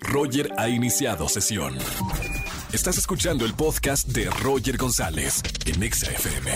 Roger ha iniciado sesión. Estás escuchando el podcast de Roger González en Exa FM.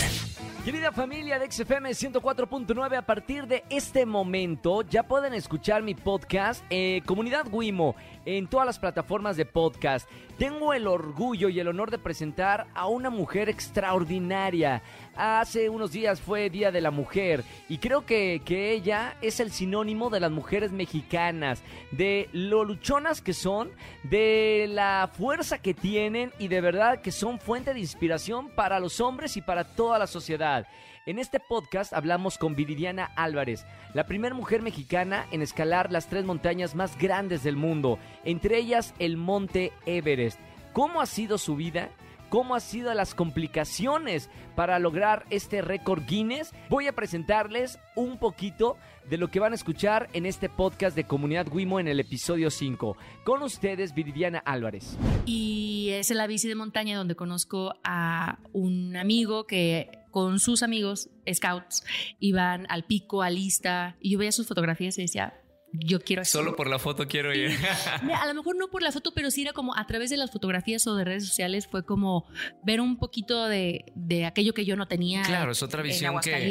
Querida familia de XFM 104.9, a partir de este momento ya pueden escuchar mi podcast eh, Comunidad Wimo en todas las plataformas de podcast. Tengo el orgullo y el honor de presentar a una mujer extraordinaria. Hace unos días fue Día de la Mujer y creo que, que ella es el sinónimo de las mujeres mexicanas, de lo luchonas que son, de la fuerza que tienen y de verdad que son fuente de inspiración para los hombres y para toda la sociedad. En este podcast hablamos con Viridiana Álvarez, la primera mujer mexicana en escalar las tres montañas más grandes del mundo, entre ellas el Monte Everest. ¿Cómo ha sido su vida? Cómo han sido las complicaciones para lograr este récord Guinness. Voy a presentarles un poquito de lo que van a escuchar en este podcast de Comunidad Wimo en el episodio 5. Con ustedes, Viridiana Álvarez. Y es en la bici de montaña donde conozco a un amigo que con sus amigos scouts iban al pico, a lista, y yo veía sus fotografías y decía, yo quiero Solo por la foto quiero ir. a lo mejor no por la foto, pero sí era como a través de las fotografías o de redes sociales fue como ver un poquito de, de aquello que yo no tenía. Claro, es otra visión que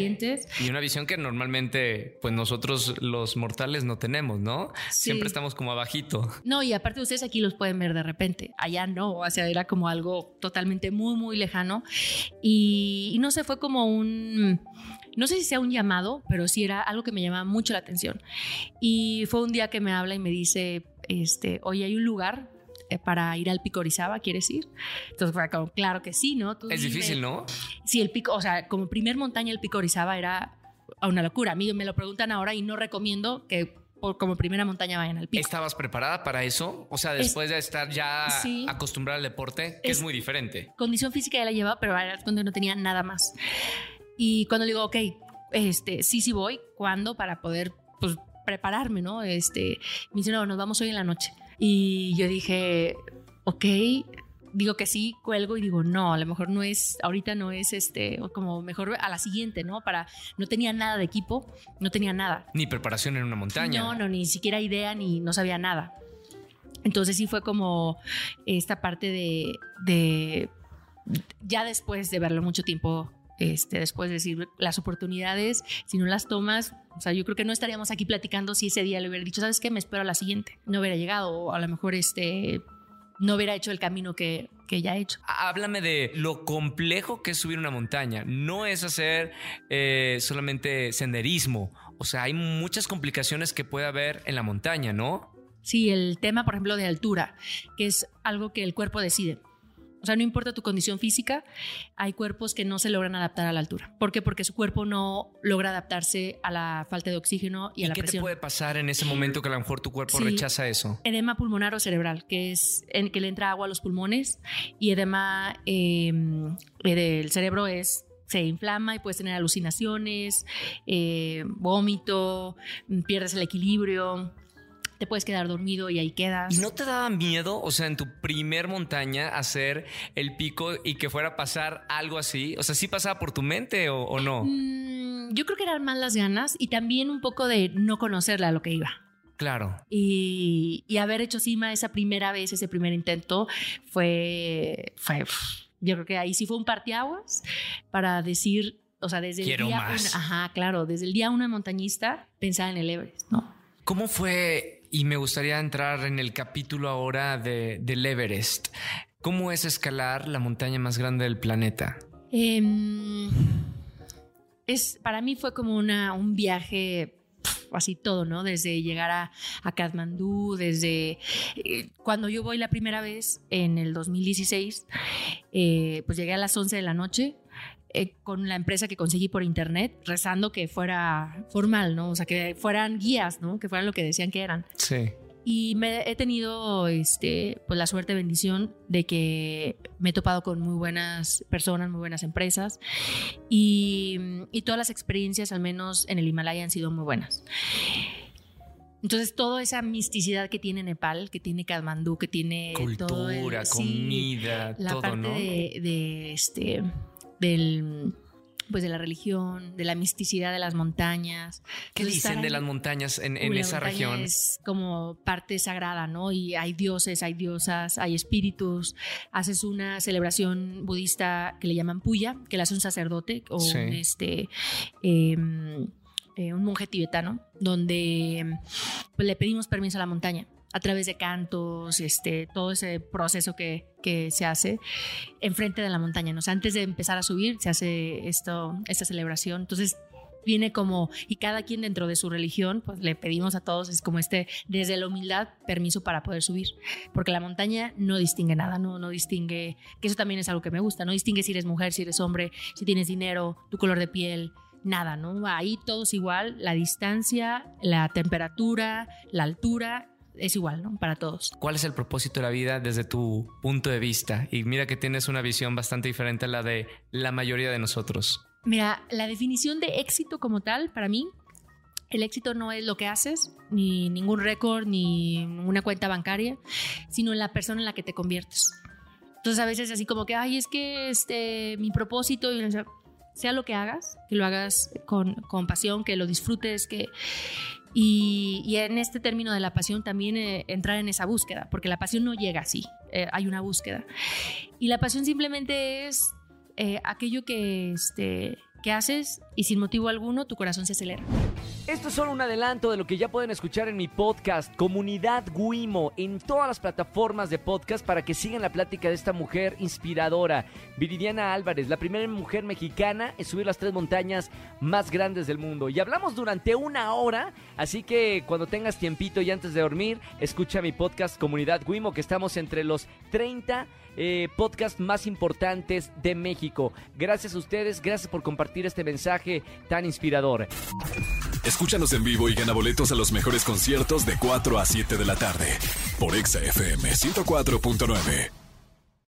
y una visión que normalmente pues nosotros los mortales no tenemos, ¿no? Siempre estamos como abajito. No, y aparte ustedes aquí los pueden ver de repente, allá no, o sea, era como algo totalmente muy muy lejano y, y no sé, fue como un no sé si sea un llamado, pero sí era algo que me llamaba mucho la atención. Y fue un día que me habla y me dice, este, oye, hay un lugar eh, para ir al Pico Orizaba, ¿quieres ir? Entonces fue como, claro que sí, ¿no? es difícil, ¿no? Sí, el pico, o sea, como primer montaña el Pico Orizaba era una locura. A mí me lo preguntan ahora y no recomiendo que como primera montaña vayan al pico. ¿Estabas preparada para eso? O sea, después de estar ya acostumbrada al deporte, que es, muy diferente. Condición física ya la llevaba, pero era cuando no tenía nada más. Y cuando le digo, ok, este, sí, sí voy, ¿cuándo? Para poder, pues, prepararme, ¿no? Este, me dice, no, nos vamos hoy en la noche. Y yo dije, ok, digo que sí, cuelgo y digo, no, a lo mejor no es, ahorita no es este, como mejor a la siguiente, ¿no? Para, no tenía nada de equipo, no tenía nada. Ni preparación en una montaña. No, no, ni siquiera idea, ni no sabía nada. Entonces sí fue como esta parte de, de ya después de verlo mucho tiempo este, después de decir las oportunidades, si no las tomas, o sea, yo creo que no estaríamos aquí platicando si ese día le hubiera dicho, ¿sabes qué? Me espero a la siguiente. No hubiera llegado o a lo mejor este, no hubiera hecho el camino que, que ya he hecho. Háblame de lo complejo que es subir una montaña. No es hacer eh, solamente senderismo. O sea, hay muchas complicaciones que puede haber en la montaña, ¿no? Sí, el tema, por ejemplo, de altura, que es algo que el cuerpo decide. O sea, no importa tu condición física, hay cuerpos que no se logran adaptar a la altura. ¿Por qué? Porque su cuerpo no logra adaptarse a la falta de oxígeno y, a la qué presión. ¿Qué te puede pasar en ese momento que a lo mejor tu cuerpo rechaza eso? Edema pulmonar o cerebral, que es en que le entra agua a los pulmones y edema em, del cerebro es se inflama y puedes tener alucinaciones, eh, vómito, pierdes el equilibrio te puedes quedar dormido y ahí quedas. ¿Y no te daba miedo, o sea, en tu primer montaña hacer el pico y que fuera a pasar algo así? O sea, ¿sí pasaba por tu mente o, no? Mm, yo creo que eran más las ganas y también un poco de no conocerla a lo que iba. Claro. Y, haber hecho cima esa primera vez, ese primer intento, fue, fue yo creo que ahí sí fue un parteaguas para decir, o sea, desde el día más. ajá, claro, desde el día una montañista pensaba en el Everest, ¿no? ¿Cómo fue y me gustaría entrar en el capítulo ahora de, del Everest. ¿Cómo es escalar la montaña más grande del planeta? Em, es, para mí fue como una, un viaje así todo, ¿no? Desde llegar a, a Kathmandú, desde eh, cuando yo voy la primera vez en el 2016, eh, pues llegué a las 11 de la noche, eh, con la empresa que conseguí por internet, rezando que fuera formal, ¿no? O sea, que fueran guías, ¿no? Que fueran lo que decían que eran. Sí. Y me he tenido este, pues la suerte, bendición de que me he topado con muy buenas personas, muy buenas empresas y, y todas las experiencias, al menos en el Himalaya, han sido muy buenas. Entonces, toda esa misticidad que tiene Nepal, que tiene Kathmandú, que tiene cultura, comida, la todo, parte ¿no? de, de, este del pues de la religión, de la misticidad de las montañas. ¿Qué Entonces, dicen de las montañas en, esa montaña región? Es como parte sagrada, ¿no? Y hay dioses, hay diosas, hay espíritus. Haces una celebración budista que le llaman puya, que la hace un sacerdote o Sí. un, este, em, eh, un monje tibetano, donde pues, le pedimos permiso a la montaña a través de cantos, este, todo ese proceso que, que se hace enfrente de la montaña. ¿no? O sea, antes de empezar a subir se hace esto, esta celebración. Entonces viene como, y cada quien dentro de su religión, pues le pedimos a todos, es como este, desde la humildad, permiso para poder subir. Porque la montaña no distingue nada, no, no distingue, que eso también es algo que me gusta, no distingue si eres mujer, si eres hombre, si tienes dinero, tu color de piel. Nada, ¿no? Ahí todo es igual, la distancia, la temperatura, la altura, es igual, ¿no? Para todos. ¿Cuál es el propósito de la vida desde tu punto de vista? Y mira que tienes una visión bastante diferente a la de la mayoría de nosotros. Mira, la definición de éxito como tal, para mí, el éxito no es lo que haces, ni ningún récord, ni una cuenta bancaria, sino la persona en la que te conviertes. Entonces a veces así como que, ay, es que este, mi propósito, sea lo que hagas, que lo hagas con, con pasión, que lo disfrutes, que... Y, y en este término de la pasión también eh, entrar en esa búsqueda, porque la pasión no llega así, eh, hay una búsqueda. Y la pasión simplemente es eh, aquello que, este, que haces y sin motivo alguno tu corazón se acelera. Esto es solo un adelanto de lo que ya pueden escuchar en mi podcast, Comunidad Guimo, en todas las plataformas de podcast para que sigan la plática de esta mujer inspiradora, Viridiana Álvarez, la primera mujer mexicana en subir las tres montañas más grandes del mundo. Y hablamos durante una hora, así que cuando tengas tiempito y antes de dormir, escucha mi podcast Comunidad Guimo, que estamos entre los 30 eh, podcasts más importantes de México. Gracias a ustedes, gracias por compartir este mensaje tan inspirador. Escúchanos en vivo y gana boletos a los mejores conciertos de 4 a 7 de la tarde por Exa FM 104.9.